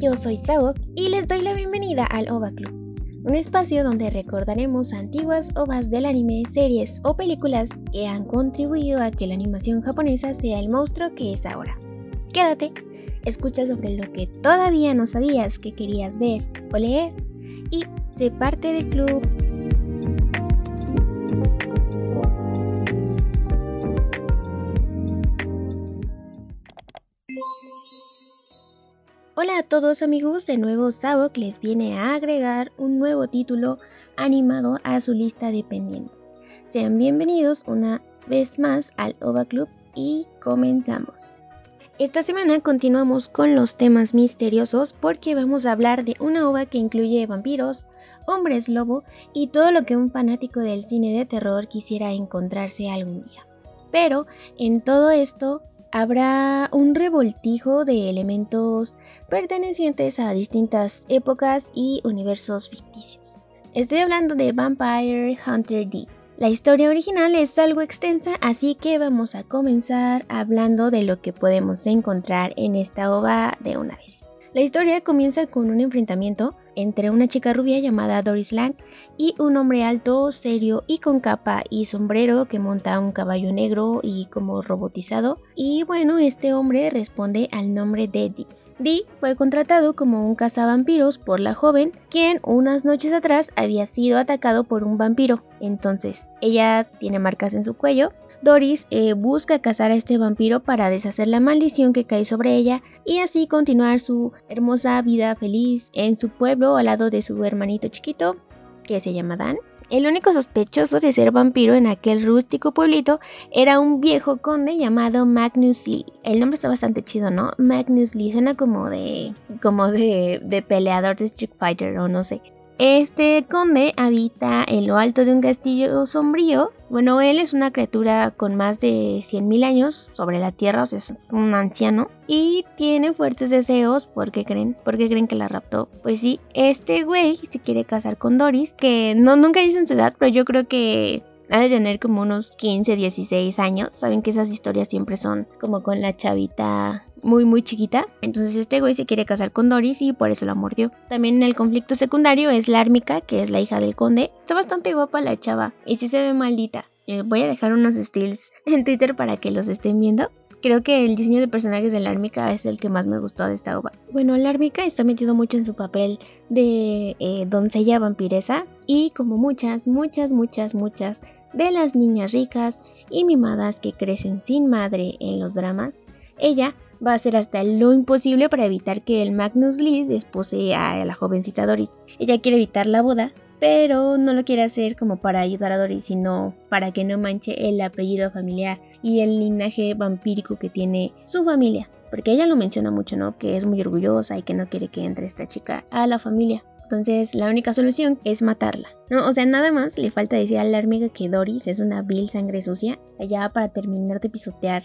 Yo soy Sabok y les doy la bienvenida al OVA Club, un espacio donde recordaremos antiguas ovas del anime, series o películas que han contribuido a que la animación japonesa sea el monstruo que es ahora. Quédate, escucha sobre lo que todavía no sabías que querías ver o leer y sé parte del club. Todos amigos, de nuevo Sabok les viene a agregar un nuevo título animado a su lista de pendientes. Sean bienvenidos una vez más al OVA Club y comenzamos. Esta semana continuamos con los temas misteriosos porque vamos a hablar de una OVA que incluye vampiros, hombres lobo y todo lo que un fanático del cine de terror quisiera encontrarse algún día. Pero en todo esto habrá un revoltijo de elementos pertenecientes a distintas épocas y universos ficticios. Estoy hablando de Vampire Hunter D. La historia original es algo extensa, así que vamos a comenzar hablando de lo que podemos encontrar en esta ova de una vez. La historia comienza con un enfrentamiento entre una chica rubia llamada Doris Lang y un hombre alto, serio y con capa y sombrero que monta un caballo negro y como robotizado. Y bueno, este hombre responde al nombre de Dick. Dee fue contratado como un cazavampiros por la joven, quien unas noches atrás había sido atacado por un vampiro. Entonces, ella tiene marcas en su cuello. Doris eh, busca cazar a este vampiro para deshacer la maldición que cae sobre ella y así continuar su hermosa vida feliz en su pueblo al lado de su hermanito chiquito, que se llama Dan. El único sospechoso de ser vampiro en aquel rústico pueblito era un viejo conde llamado Magnus Lee. El nombre está bastante chido, ¿no? Magnus Lee suena como de como de, de peleador de Street Fighter o no sé. Este conde habita en lo alto de un castillo sombrío. Bueno, él es una criatura con más de 100.000 años sobre la tierra, o sea, es un anciano. Y tiene fuertes deseos, ¿por qué creen? ¿Por qué creen que la raptó? Pues sí, este güey se quiere casar con Doris, que no nunca dicen su edad, pero yo creo que ha de tener como unos 15, 16 años. Saben que esas historias siempre son como con la chavita muy muy chiquita. Entonces este güey se quiere casar con Doris y por eso la mordió. También en el conflicto secundario es la Ármica, que es la hija del conde. Está bastante guapa la chava y sí se ve maldita. Eh, voy a dejar unos stills en Twitter para que los estén viendo. Creo que el diseño de personajes de la Ármica es el que más me gustó de esta obra. Bueno, la Ármica está metido mucho en su papel de eh, doncella vampiresa y como muchas, muchas, muchas, muchas de las niñas ricas y mimadas que crecen sin madre en los dramas, ella va a hacer hasta lo imposible para evitar que el Magnus Lee despose a la jovencita Doris. Ella quiere evitar la boda, pero no lo quiere hacer como para ayudar a Doris, sino para que no manche el apellido familiar y el linaje vampírico que tiene su familia. Porque ella lo menciona mucho, ¿no? Que es muy orgullosa y que no quiere que entre esta chica a la familia. Entonces la única solución es matarla. No, o sea, nada más le falta decir a la hormiga que Doris es una vil sangre sucia, allá para terminar de pisotear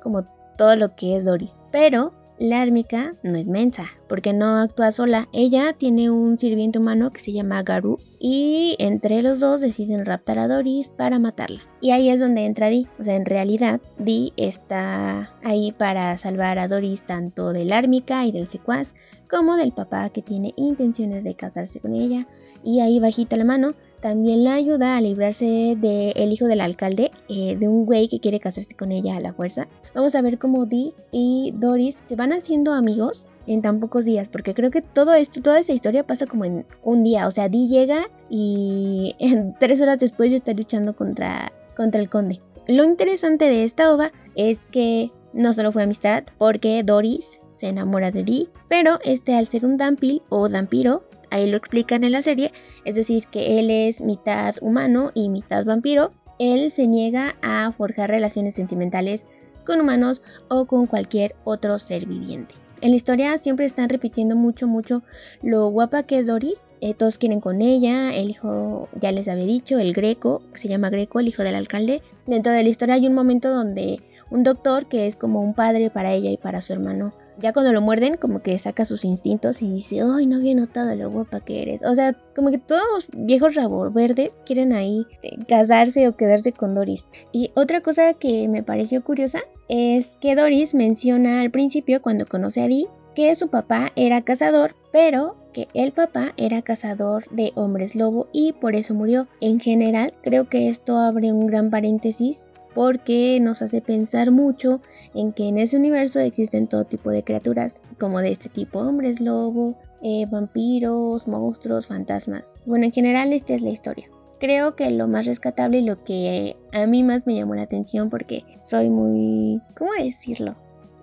como todo lo que es Doris. Pero la ármica no es mensa, porque no actúa sola. Ella tiene un sirviente humano que se llama Garu y entre los dos deciden raptar a Doris para matarla. Y ahí es donde entra Dee. O sea, en realidad Dee está ahí para salvar a Doris tanto del ármica y del secuaz como del papá que tiene intenciones de casarse con ella. Y ahí bajita la mano también la ayuda a librarse del hijo del alcalde, eh, de un güey que quiere casarse con ella a la fuerza. Vamos a ver cómo Dee y Doris se van haciendo amigos en tan pocos días, porque creo que todo esto, toda esa historia pasa como en un día. O sea, Dee llega y en tres horas después ya está luchando contra, contra el conde. Lo interesante de esta ova es que no solo fue amistad, porque Doris se enamora de Dee, pero este al ser un dampil o dampiro, ahí lo explican en la serie, es decir, que él es mitad humano y mitad vampiro, él se niega a forjar relaciones sentimentales con humanos o con cualquier otro ser viviente. En la historia siempre están repitiendo mucho, mucho lo guapa que es Doris. Eh, todos quieren con ella. El hijo, ya les había dicho, el Greco, se llama Greco, el hijo del alcalde. Dentro de la historia hay un momento donde un doctor, que es como un padre para ella y para su hermano, ya cuando lo muerden, como que saca sus instintos y dice, ay, no había notado lo guapa que eres. O sea, como que todos los viejos rabos verdes quieren ahí eh, casarse o quedarse con Doris. Y otra cosa que me pareció curiosa es que Doris menciona al principio, cuando conoce a Dee, que su papá era cazador, pero que el papá era cazador de hombres lobo y por eso murió. En general, creo que esto abre un gran paréntesis porque nos hace pensar mucho en que en ese universo existen todo tipo de criaturas, como de este tipo, hombres lobo, eh, vampiros, monstruos, fantasmas. Bueno, en general esta es la historia. Creo que lo más rescatable y lo que a mí más me llamó la atención porque soy muy... ¿Cómo decirlo?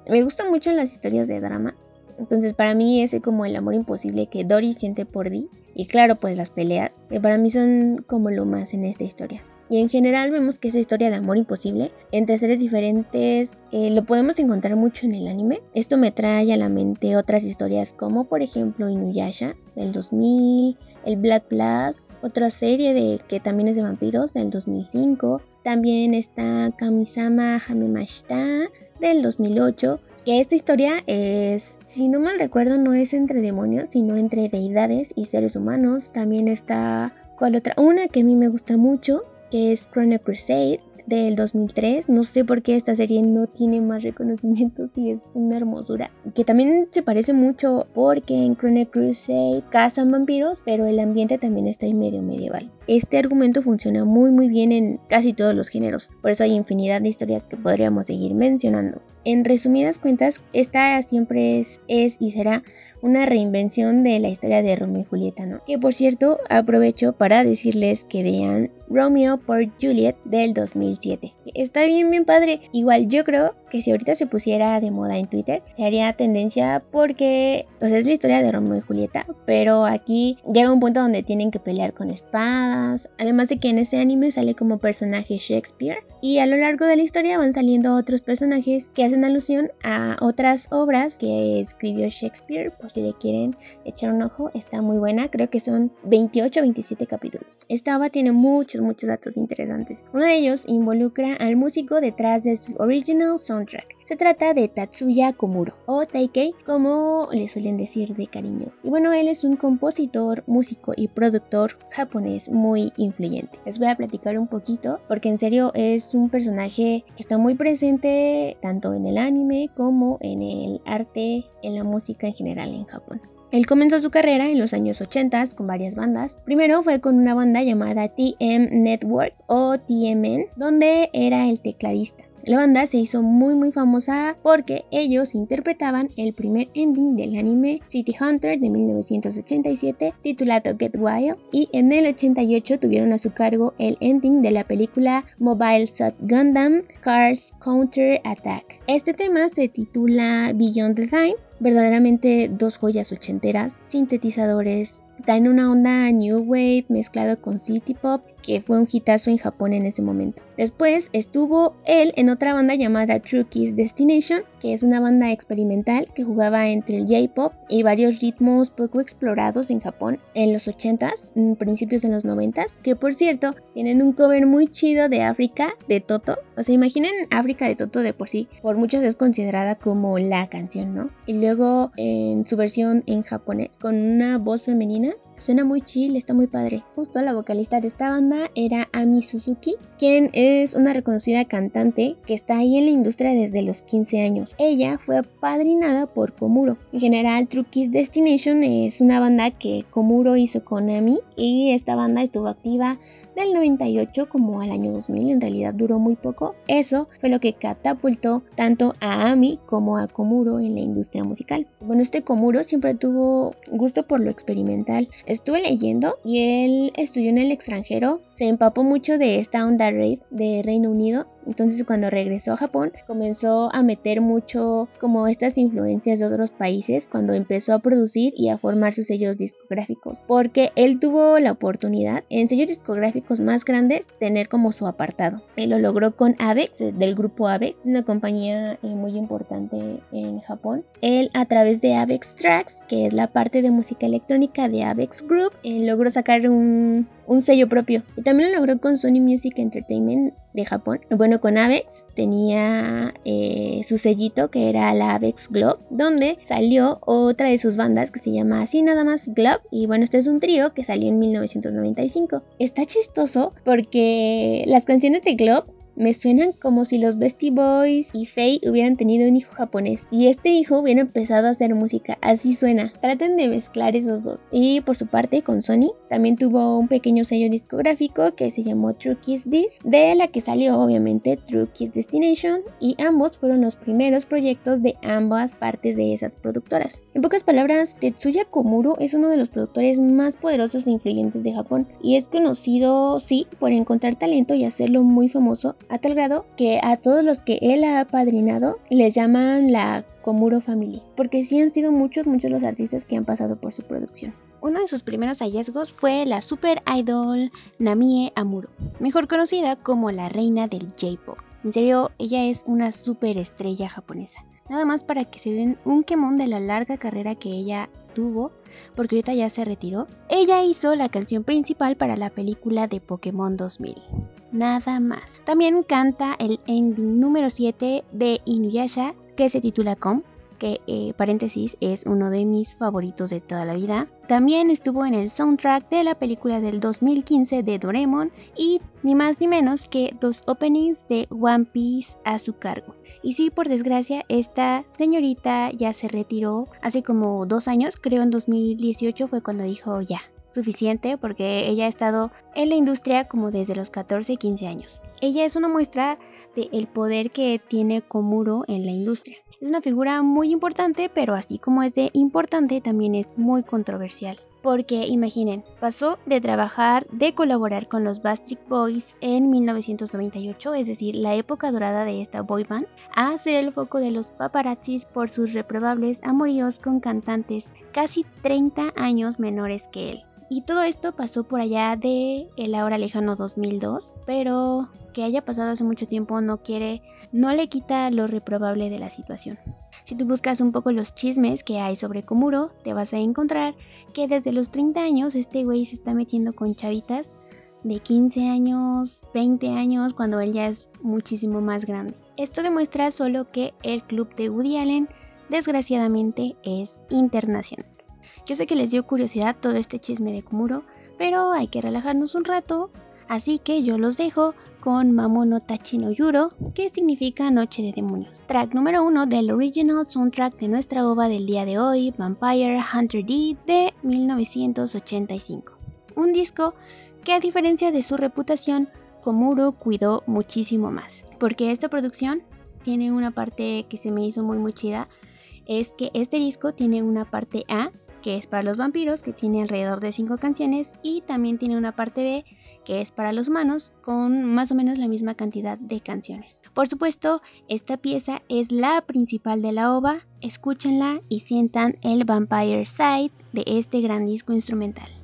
Me gustan mucho las historias de drama. Entonces para mí ese como el amor imposible que Dory siente por Dee. Y claro, pues las peleas, que para mí son como lo más en esta historia. Y en general vemos que esa historia de amor imposible entre seres diferentes eh, lo podemos encontrar mucho en el anime. Esto me trae a la mente otras historias como por ejemplo Inuyasha del 2000, el Black Plus, otra serie de que también es de vampiros del 2005. También está Kamisama Hamemashita del 2008. Que esta historia es, si no mal recuerdo, no es entre demonios, sino entre deidades y seres humanos. También está, ¿cuál otra? Una que a mí me gusta mucho, que es Chrono Crusade del 2003. No sé por qué esta serie no tiene más reconocimientos y es una hermosura. Que también se parece mucho porque en Chrono Crusade cazan vampiros, pero el ambiente también está en medio medieval. Este argumento funciona muy muy bien en casi todos los géneros, por eso hay infinidad de historias que podríamos seguir mencionando. En resumidas cuentas, esta siempre es y será una reinvención de la historia de Romeo y Julieta, ¿no? Que por cierto, aprovecho para decirles que vean Romeo por Juliet del 2007. Está bien, bien padre. Igual yo creo que si ahorita se pusiera de moda en Twitter, se haría tendencia porque pues es la historia de Romeo y Julieta, pero aquí llega un punto donde tienen que pelear con espadas, además de que en ese anime sale como personaje Shakespeare y a lo largo de la historia van saliendo otros personajes que hacen alusión a otras obras que escribió Shakespeare, si le quieren echar un ojo, está muy buena, creo que son 28 o 27 capítulos. Esta obra tiene muchos, muchos datos interesantes. Uno de ellos involucra al músico detrás de su original soundtrack. Se trata de Tatsuya Komuro, o Taikei, como le suelen decir de cariño. Y bueno, él es un compositor, músico y productor japonés muy influyente. Les voy a platicar un poquito, porque en serio es un personaje que está muy presente tanto en el anime como en el arte, en la música en general en Japón. Él comenzó su carrera en los años 80 con varias bandas. Primero fue con una banda llamada TM Network o TMN, donde era el tecladista. La banda se hizo muy muy famosa porque ellos interpretaban el primer ending del anime City Hunter de 1987 titulado Get Wild y en el 88 tuvieron a su cargo el ending de la película Mobile Suit Gundam Cars Counter Attack. Este tema se titula Beyond the Time verdaderamente dos joyas ochenteras, sintetizadores, dan una onda new wave mezclado con city pop que fue un hitazo en Japón en ese momento. Después estuvo él en otra banda llamada True Kiss Destination, que es una banda experimental que jugaba entre el J-pop y varios ritmos poco explorados en Japón en los 80s, principios de los 90s, que por cierto tienen un cover muy chido de África de Toto. O sea, imaginen África de Toto de por sí, por muchos es considerada como la canción, ¿no? Y luego en su versión en japonés con una voz femenina Suena muy chill, está muy padre. Justo la vocalista de esta banda era Ami Suzuki, quien es una reconocida cantante que está ahí en la industria desde los 15 años. Ella fue apadrinada por Komuro. En general, True Destination es una banda que Komuro hizo con Ami y esta banda estuvo activa del 98 como al año 2000, en realidad duró muy poco. Eso fue lo que catapultó tanto a Ami como a Komuro en la industria musical. Bueno, este Komuro siempre tuvo gusto por lo experimental. Estuve leyendo y él estudió en el extranjero, se empapó mucho de esta onda rave de Reino Unido entonces cuando regresó a Japón comenzó a meter mucho como estas influencias de otros países cuando empezó a producir y a formar sus sellos discográficos. Porque él tuvo la oportunidad en sellos discográficos más grandes tener como su apartado. Él lo logró con Avex, del grupo Avex, una compañía eh, muy importante en Japón. Él a través de Avex Tracks, que es la parte de música electrónica de Avex Group, eh, logró sacar un, un sello propio. Y también lo logró con Sony Music Entertainment de Japón. Bueno, con Avex tenía eh, su sellito que era la Avex Globe, donde salió otra de sus bandas que se llama así nada más Globe. Y bueno, este es un trío que salió en 1995. Está chistoso porque las canciones de Globe me suenan como si los Bestie Boys y Faye hubieran tenido un hijo japonés y este hijo hubiera empezado a hacer música. Así suena. Traten de mezclar esos dos. Y por su parte, con Sony, también tuvo un pequeño sello discográfico que se llamó True Kiss Disc, de la que salió obviamente True Kiss Destination y ambos fueron los primeros proyectos de ambas partes de esas productoras. En pocas palabras, Tetsuya Komuro es uno de los productores más poderosos e influyentes de Japón y es conocido, sí, por encontrar talento y hacerlo muy famoso a tal grado que a todos los que él ha apadrinado les llaman la Komuro Family, porque sí han sido muchos, muchos los artistas que han pasado por su producción. Uno de sus primeros hallazgos fue la super idol Namie Amuro, mejor conocida como la reina del J-pop. En serio, ella es una super estrella japonesa. Nada más para que se den un quemón de la larga carrera que ella porque ahorita ya se retiró. Ella hizo la canción principal para la película de Pokémon 2000 nada más. También canta el ending número 7 de Inuyasha que se titula Com, que eh, paréntesis es uno de mis favoritos de toda la vida. También estuvo en el soundtrack de la película del 2015 de Doraemon y ni más ni menos que dos openings de One Piece a su cargo. Y sí, por desgracia, esta señorita ya se retiró hace como dos años, creo en 2018 fue cuando dijo ya, suficiente porque ella ha estado en la industria como desde los 14 y 15 años. Ella es una muestra del poder que tiene Komuro en la industria. Es una figura muy importante, pero así como es de importante, también es muy controversial. Porque imaginen, pasó de trabajar, de colaborar con los Bastric Boys en 1998, es decir, la época dorada de esta boy band, a ser el foco de los paparazzis por sus reprobables amoríos con cantantes casi 30 años menores que él. Y todo esto pasó por allá de el ahora lejano 2002, pero que haya pasado hace mucho tiempo no quiere, no le quita lo reprobable de la situación. Si tú buscas un poco los chismes que hay sobre Komuro, te vas a encontrar que desde los 30 años este güey se está metiendo con chavitas de 15 años, 20 años, cuando él ya es muchísimo más grande. Esto demuestra solo que el club de Woody Allen desgraciadamente es internacional. Yo sé que les dio curiosidad todo este chisme de Kumuro, pero hay que relajarnos un rato, así que yo los dejo con Mamono Tachino Yuro, que significa Noche de Demonios. Track número uno del original soundtrack de nuestra ova del día de hoy, Vampire Hunter D de 1985. Un disco que a diferencia de su reputación, Komuro cuidó muchísimo más, porque esta producción tiene una parte que se me hizo muy muy chida, es que este disco tiene una parte A que es para los vampiros, que tiene alrededor de 5 canciones, y también tiene una parte B, que es para los humanos, con más o menos la misma cantidad de canciones. Por supuesto, esta pieza es la principal de la ova, escúchenla y sientan el Vampire Side de este gran disco instrumental.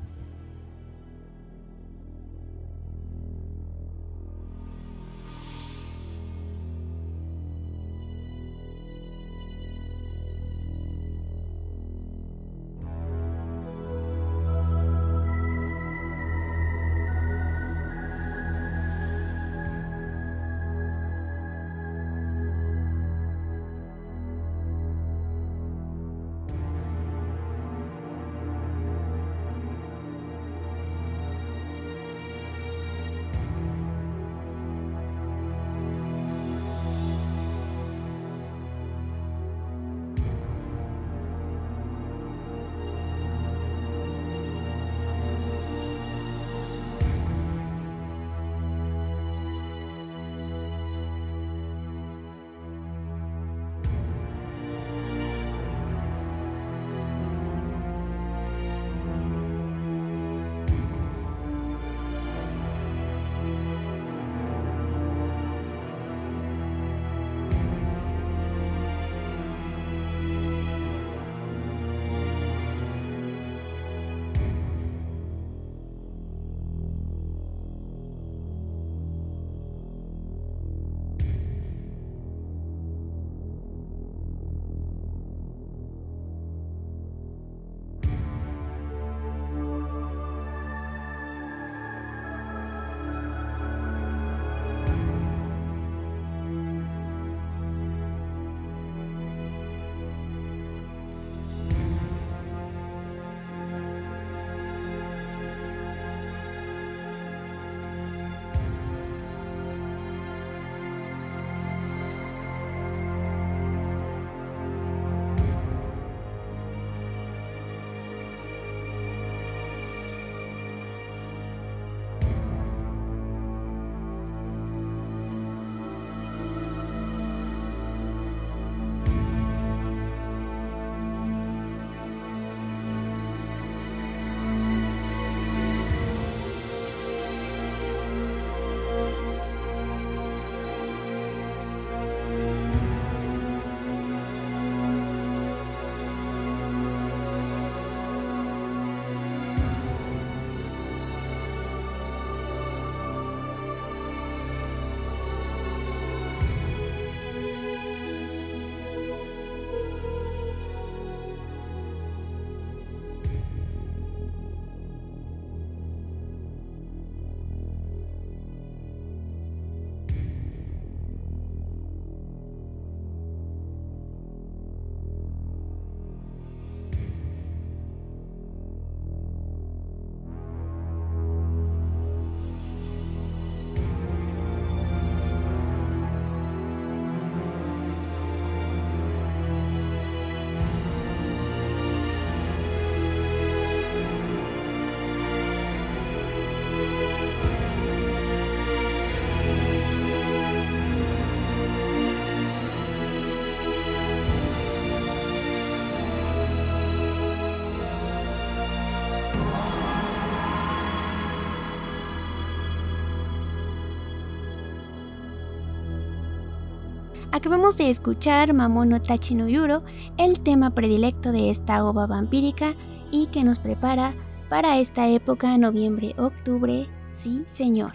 Acabamos de escuchar Mamono Tachi no Yuro, el tema predilecto de esta ova vampírica y que nos prepara para esta época noviembre-octubre, sí señor.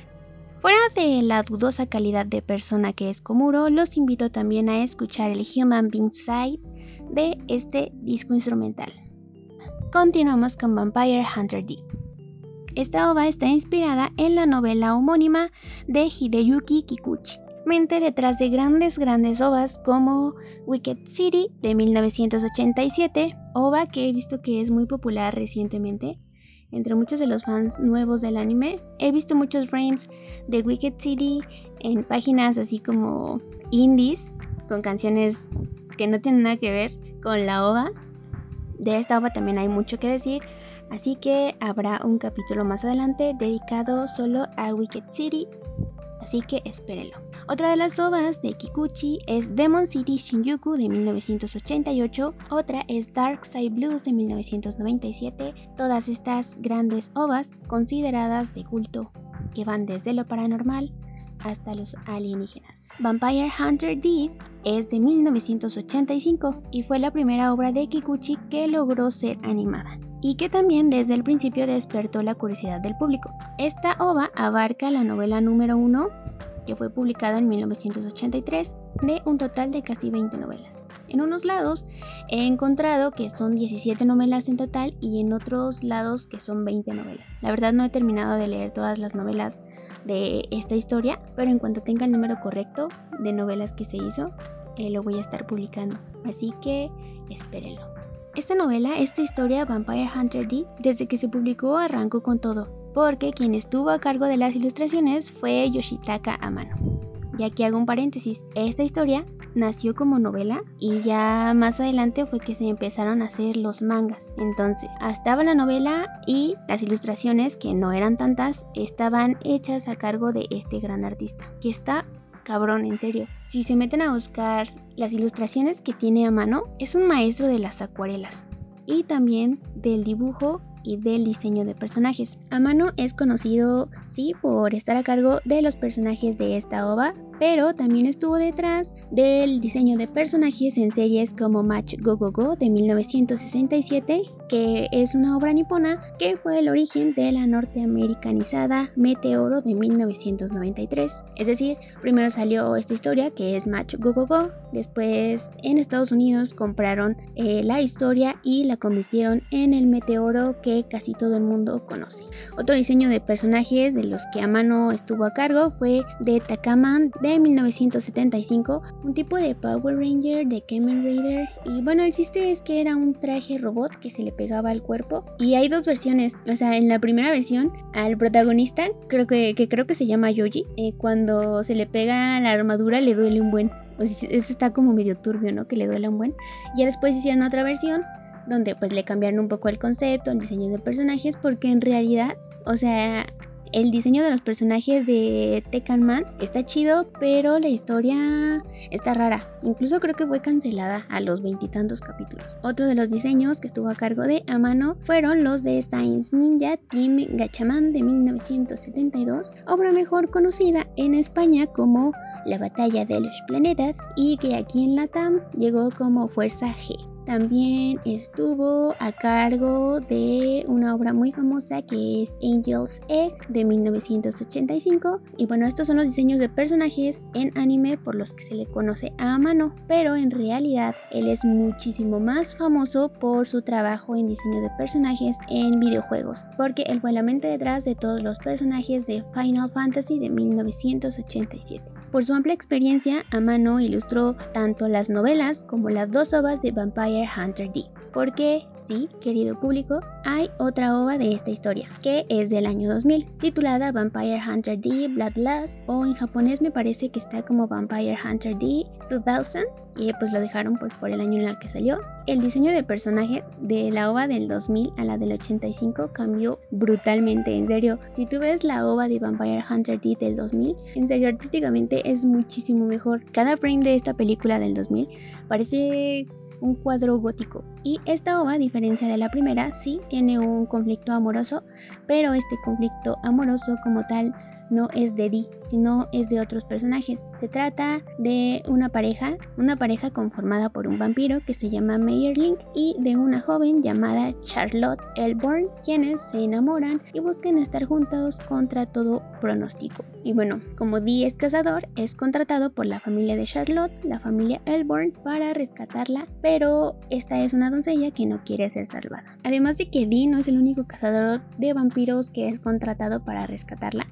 Fuera de la dudosa calidad de persona que es Komuro, los invito también a escuchar el Human Being Side de este disco instrumental. Continuamos con Vampire Hunter D. Esta ova está inspirada en la novela homónima de Hideyuki Kikuchi, detrás de grandes, grandes ovas como Wicked City de 1987, ova que he visto que es muy popular recientemente entre muchos de los fans nuevos del anime. He visto muchos frames de Wicked City en páginas así como indies, con canciones que no tienen nada que ver con la ova. De esta ova también hay mucho que decir, así que habrá un capítulo más adelante dedicado solo a Wicked City, así que espérenlo. Otra de las ovas de Kikuchi es Demon City Shinjuku de 1988, otra es Dark Side Blues de 1997, todas estas grandes ovas consideradas de culto que van desde lo paranormal hasta los alienígenas. Vampire Hunter D es de 1985 y fue la primera obra de Kikuchi que logró ser animada y que también desde el principio despertó la curiosidad del público. Esta ova abarca la novela número 1 que fue publicada en 1983 de un total de casi 20 novelas. En unos lados he encontrado que son 17 novelas en total y en otros lados que son 20 novelas. La verdad no he terminado de leer todas las novelas de esta historia, pero en cuanto tenga el número correcto de novelas que se hizo, eh, lo voy a estar publicando. Así que espérenlo. Esta novela, esta historia Vampire Hunter D, desde que se publicó arrancó con todo porque quien estuvo a cargo de las ilustraciones fue Yoshitaka Amano. Y aquí hago un paréntesis, esta historia nació como novela y ya más adelante fue que se empezaron a hacer los mangas. Entonces, estaba la novela y las ilustraciones, que no eran tantas, estaban hechas a cargo de este gran artista, que está cabrón, en serio. Si se meten a buscar las ilustraciones que tiene a mano, es un maestro de las acuarelas y también del dibujo y del diseño de personajes. Amano es conocido, sí, por estar a cargo de los personajes de esta ova, pero también estuvo detrás del diseño de personajes en series como Match Go Go Go de 1967, que es una obra nipona que fue el origen de la norteamericanizada Meteoro de 1993. Es decir, primero salió esta historia que es Match Go Go Go, después en Estados Unidos compraron eh, la historia y la convirtieron en el Meteoro que casi todo el mundo conoce. Otro diseño de personajes de los que Amano estuvo a cargo fue de Takaman de 1975, un tipo de Power Ranger, de Kamen Rider. Y bueno, el chiste es que era un traje robot que se le pegaba al cuerpo. Y hay dos versiones. O sea, en la primera versión, al protagonista, creo que, creo que se llama Yoji, eh, cuando se le pega la armadura le duele un buen. Sea, eso está como medio turbio, ¿no? Que le duele un buen. Ya después hicieron otra versión donde pues le cambiaron un poco el concepto, el diseño de personajes, porque en realidad, o sea, el diseño de los personajes de Tekken Man está chido, pero la historia está rara. Incluso creo que fue cancelada a los veintitantos capítulos. Otro de los diseños que estuvo a cargo de Amano fueron los de Science Ninja Team Gachaman de 1972, obra mejor conocida en España como La Batalla de los Planetas y que aquí en Latam llegó como Fuerza G. También estuvo a cargo de una obra muy famosa que es Angel's Egg de 1985. Y bueno, estos son los diseños de personajes en anime por los que se le conoce a mano. Pero en realidad él es muchísimo más famoso por su trabajo en diseño de personajes en videojuegos. Porque él fue la mente detrás de todos los personajes de Final Fantasy de 1987. Por su amplia experiencia, Amano ilustró tanto las novelas como las dos ovas de Vampire Hunter D. Porque, sí, querido público, hay otra ova de esta historia, que es del año 2000, titulada Vampire Hunter D Bloodlust, o en japonés me parece que está como Vampire Hunter D 2000, y pues lo dejaron por, el año en el que salió. El diseño de personajes de la OVA del 2000 a la del 85 cambió brutalmente, en serio. Si tú ves la OVA de Vampire Hunter D del 2000, en serio artísticamente es muchísimo mejor. Cada frame de esta película del 2000 parece un cuadro gótico. Y esta ova, a diferencia de la primera, sí tiene un conflicto amoroso, pero este conflicto amoroso como tal no es de Dee, sino es de otros personajes. Se trata de una pareja, una pareja conformada por un vampiro que se llama Link y de una joven llamada Charlotte Elborn, quienes se enamoran y buscan estar juntos contra todo pronóstico. Y bueno, como Dee es cazador, es contratado por la familia de Charlotte, la familia Elborn, para rescatarla, pero esta es una doncella que no quiere ser salvada. Además de que Dee no es el único cazador de vampiros que es contratado para rescatarla,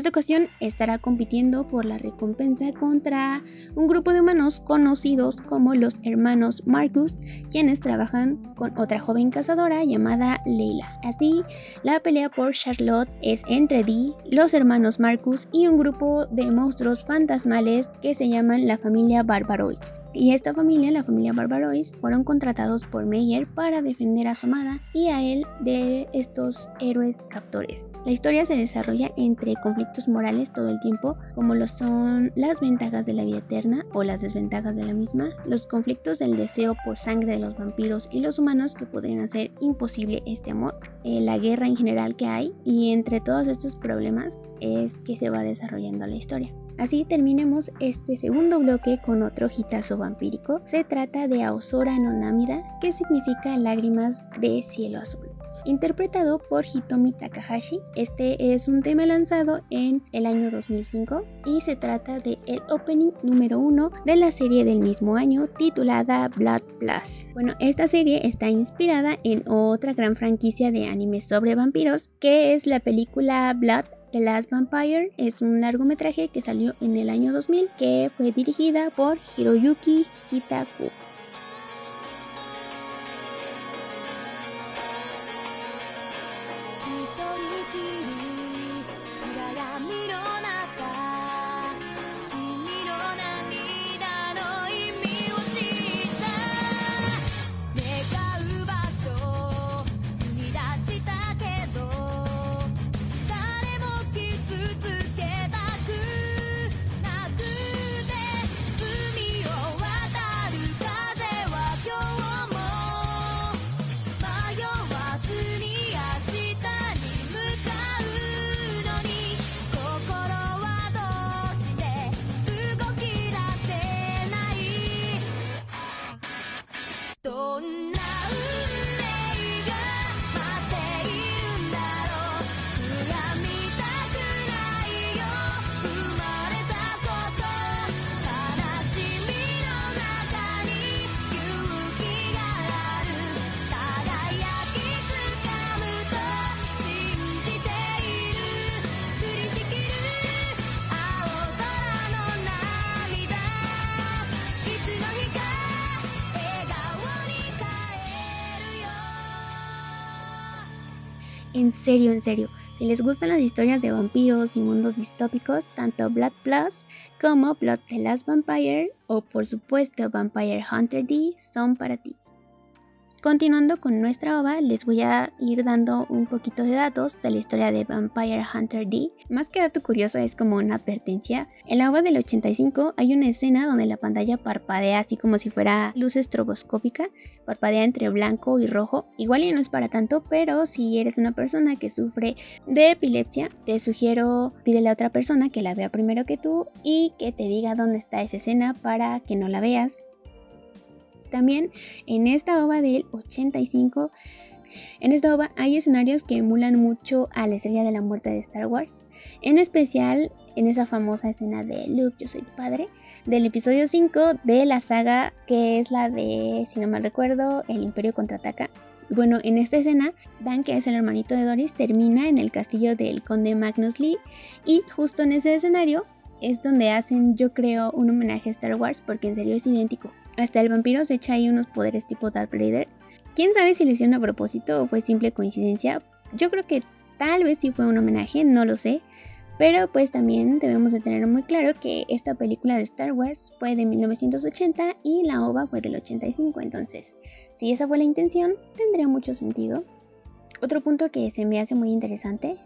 esta ocasión estará compitiendo por la recompensa contra un grupo de humanos conocidos como los hermanos Marcus, quienes trabajan con otra joven cazadora llamada Leila. Así, la pelea por Charlotte es entre Dee, los hermanos Marcus y un grupo de monstruos fantasmales que se llaman la familia Barbarois. Y esta familia, la familia Barbarois, fueron contratados por Meyer para defender a su amada y a él de estos héroes captores. La historia se desarrolla entre conflictos morales todo el tiempo, como lo son las ventajas de la vida eterna o las desventajas de la misma, los conflictos del deseo por sangre de los vampiros y los humanos que podrían hacer imposible este amor, eh, la guerra en general que hay y entre todos estos problemas es que se va desarrollando la historia. Así terminemos este segundo bloque con otro hitazo vampírico. Se trata de Aosora no Namida, que significa lágrimas de cielo azul. Interpretado por Hitomi Takahashi, este es un tema lanzado en el año 2005 y se trata de opening número uno de la serie del mismo año titulada Blood Plus. Bueno, esta serie está inspirada en otra gran franquicia de anime sobre vampiros que es la película Blood The Last Vampire es un largometraje que salió en el año 2000 que fue dirigida por Hiroyuki Kitaku. En serio, en serio, si les gustan las historias de vampiros y mundos distópicos, tanto Blood Plus como Blood the Last Vampire o por supuesto Vampire Hunter D son para ti. Continuando con nuestra ova, les voy a ir dando un poquito de datos de la historia de Vampire Hunter D. Más que dato curioso, es como una advertencia. En la ova del 85 hay una escena donde la pantalla parpadea así como si fuera luz estroboscópica, parpadea entre blanco y rojo. Igual ya no es para tanto, pero si eres una persona que sufre de epilepsia, te sugiero pídele a otra persona que la vea primero que tú y que te diga dónde está esa escena para que no la veas también en esta ova del 85, en esta ova hay escenarios que emulan mucho a la estrella de la muerte de Star Wars. En especial en esa famosa escena de Luke, yo soy tu padre, del episodio 5 de la saga que es la de, si no me recuerdo, El Imperio contraataca. Bueno, en esta escena, Dan, que es el hermanito de Doris, termina en el castillo del conde Magnus Lee y justo en ese escenario es donde hacen, yo creo, un homenaje a Star Wars porque en serio es idéntico. Hasta el vampiro se echa ahí unos poderes tipo Darth Vader. ¿Quién sabe si lo hicieron a propósito o fue simple coincidencia? Yo creo que tal vez sí fue un homenaje, no lo sé. Pero pues también debemos de tener muy claro que esta película de Star Wars fue de 1980 y la OVA fue del 85, entonces si esa fue la intención tendría mucho sentido. Otro punto que se me hace muy interesante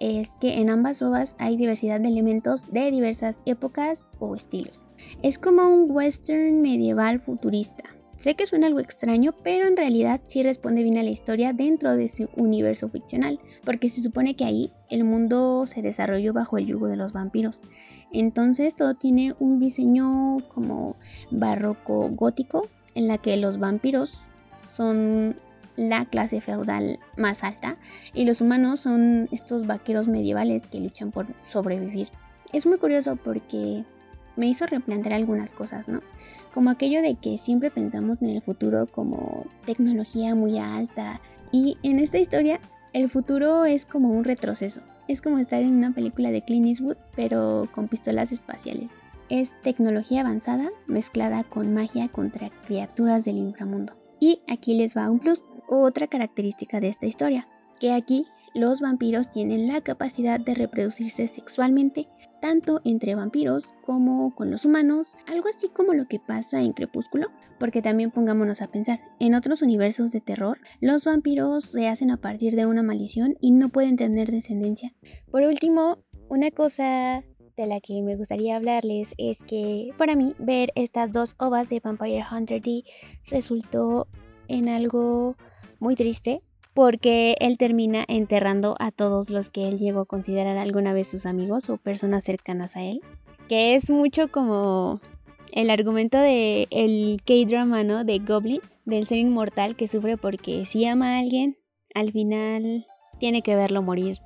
es que en ambas ovas hay diversidad de elementos de diversas épocas o estilos. Es como un western medieval futurista. Sé que suena algo extraño, pero en realidad sí responde bien a la historia dentro de su universo ficcional, porque se supone que ahí el mundo se desarrolló bajo el yugo de los vampiros. Entonces todo tiene un diseño como barroco gótico, en la que los vampiros son la clase feudal más alta y los humanos son estos vaqueros medievales que luchan por sobrevivir. Es muy curioso porque me hizo replantear algunas cosas, ¿no? como aquello de que siempre pensamos en el futuro como tecnología muy alta y en esta historia el futuro es como un retroceso, es como estar en una película de Clint Eastwood pero con pistolas espaciales. Es tecnología avanzada mezclada con magia contra criaturas del inframundo. Y aquí les va un plus, otra característica de esta historia, que aquí los vampiros tienen la capacidad de reproducirse sexualmente tanto entre vampiros como con los humanos, algo así como lo que pasa en Crepúsculo, porque también pongámonos a pensar, en otros universos de terror, los vampiros se hacen a partir de una maldición y no pueden tener descendencia. Por último, una cosa de la que me gustaría hablarles es que para mí ver estas dos ovas de Vampire Hunter D resultó en algo muy triste porque él termina enterrando a todos los que él llegó a considerar alguna vez sus amigos o personas cercanas a él. Que es mucho como el argumento de el K-drama, ¿no? De Goblin, del ser inmortal que sufre porque si ama a alguien, al final tiene que verlo morir.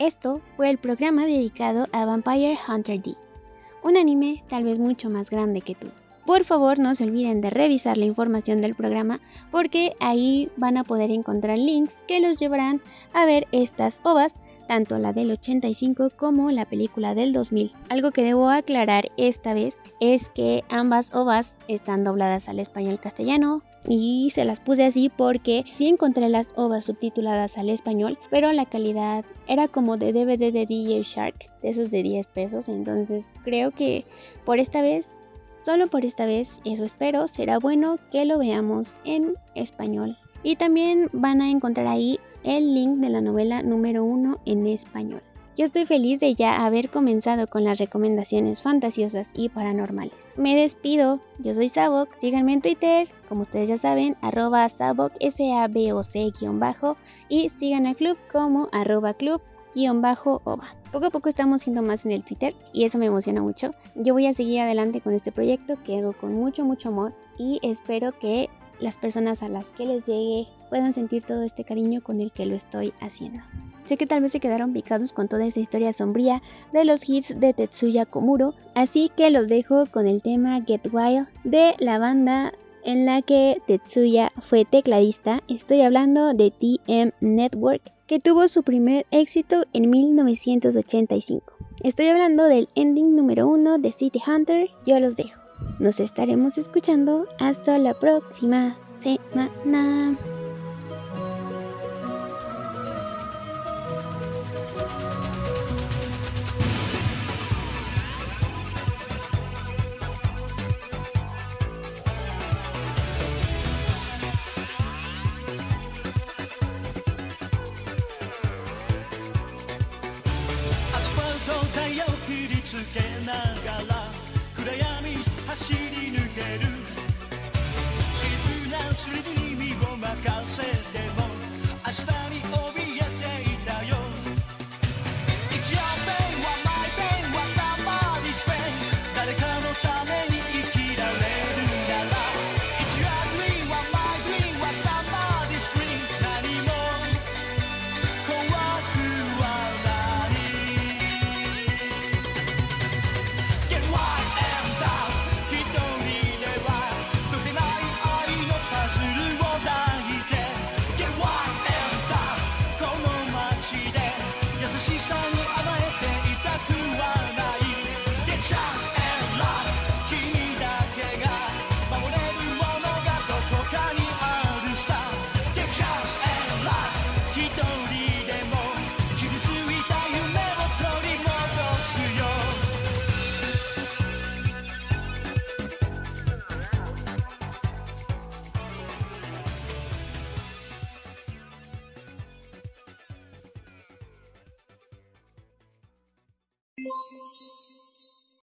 Esto fue el programa dedicado a Vampire Hunter D, un anime tal vez mucho más grande que tú. Por favor no se olviden de revisar la información del programa porque ahí van a poder encontrar links que los llevarán a ver estas ovas, tanto la del 85 como la película del 2000. Algo que debo aclarar esta vez es que ambas ovas están dobladas al español castellano, y se las puse así porque sí encontré las ovas subtituladas al español, pero la calidad era como de DVD de DJ Shark, de esos de 10 pesos, entonces creo que por esta vez Solo por esta vez, eso espero, será bueno que lo veamos en español. Y también van a encontrar ahí el link de la novela número 1 en español. Yo estoy feliz de ya haber comenzado con las recomendaciones fantasiosas y paranormales. Me despido, yo soy Sabok, síganme en Twitter, como ustedes ya saben, arroba Sabok, S-A-B-O-C-bajo, y sigan al club como arroba club bajo ova. Poco a poco estamos siendo más en el Twitter y eso me emociona mucho. Yo voy a seguir adelante con este proyecto que hago con mucho, mucho amor y espero que las personas a las que les llegue puedan sentir todo este cariño con el que lo estoy haciendo. Sé que tal vez se quedaron picados con toda esa historia sombría de los hits de Tetsuya Komuro, así que los dejo con el tema Get Wild de la banda en la que Tetsuya fue tecladista. Estoy hablando de TM Network que tuvo su primer éxito en 1985. Estoy hablando del ending número uno de City Hunter, yo los dejo. Nos estaremos escuchando hasta la próxima semana. sredini bomba kalse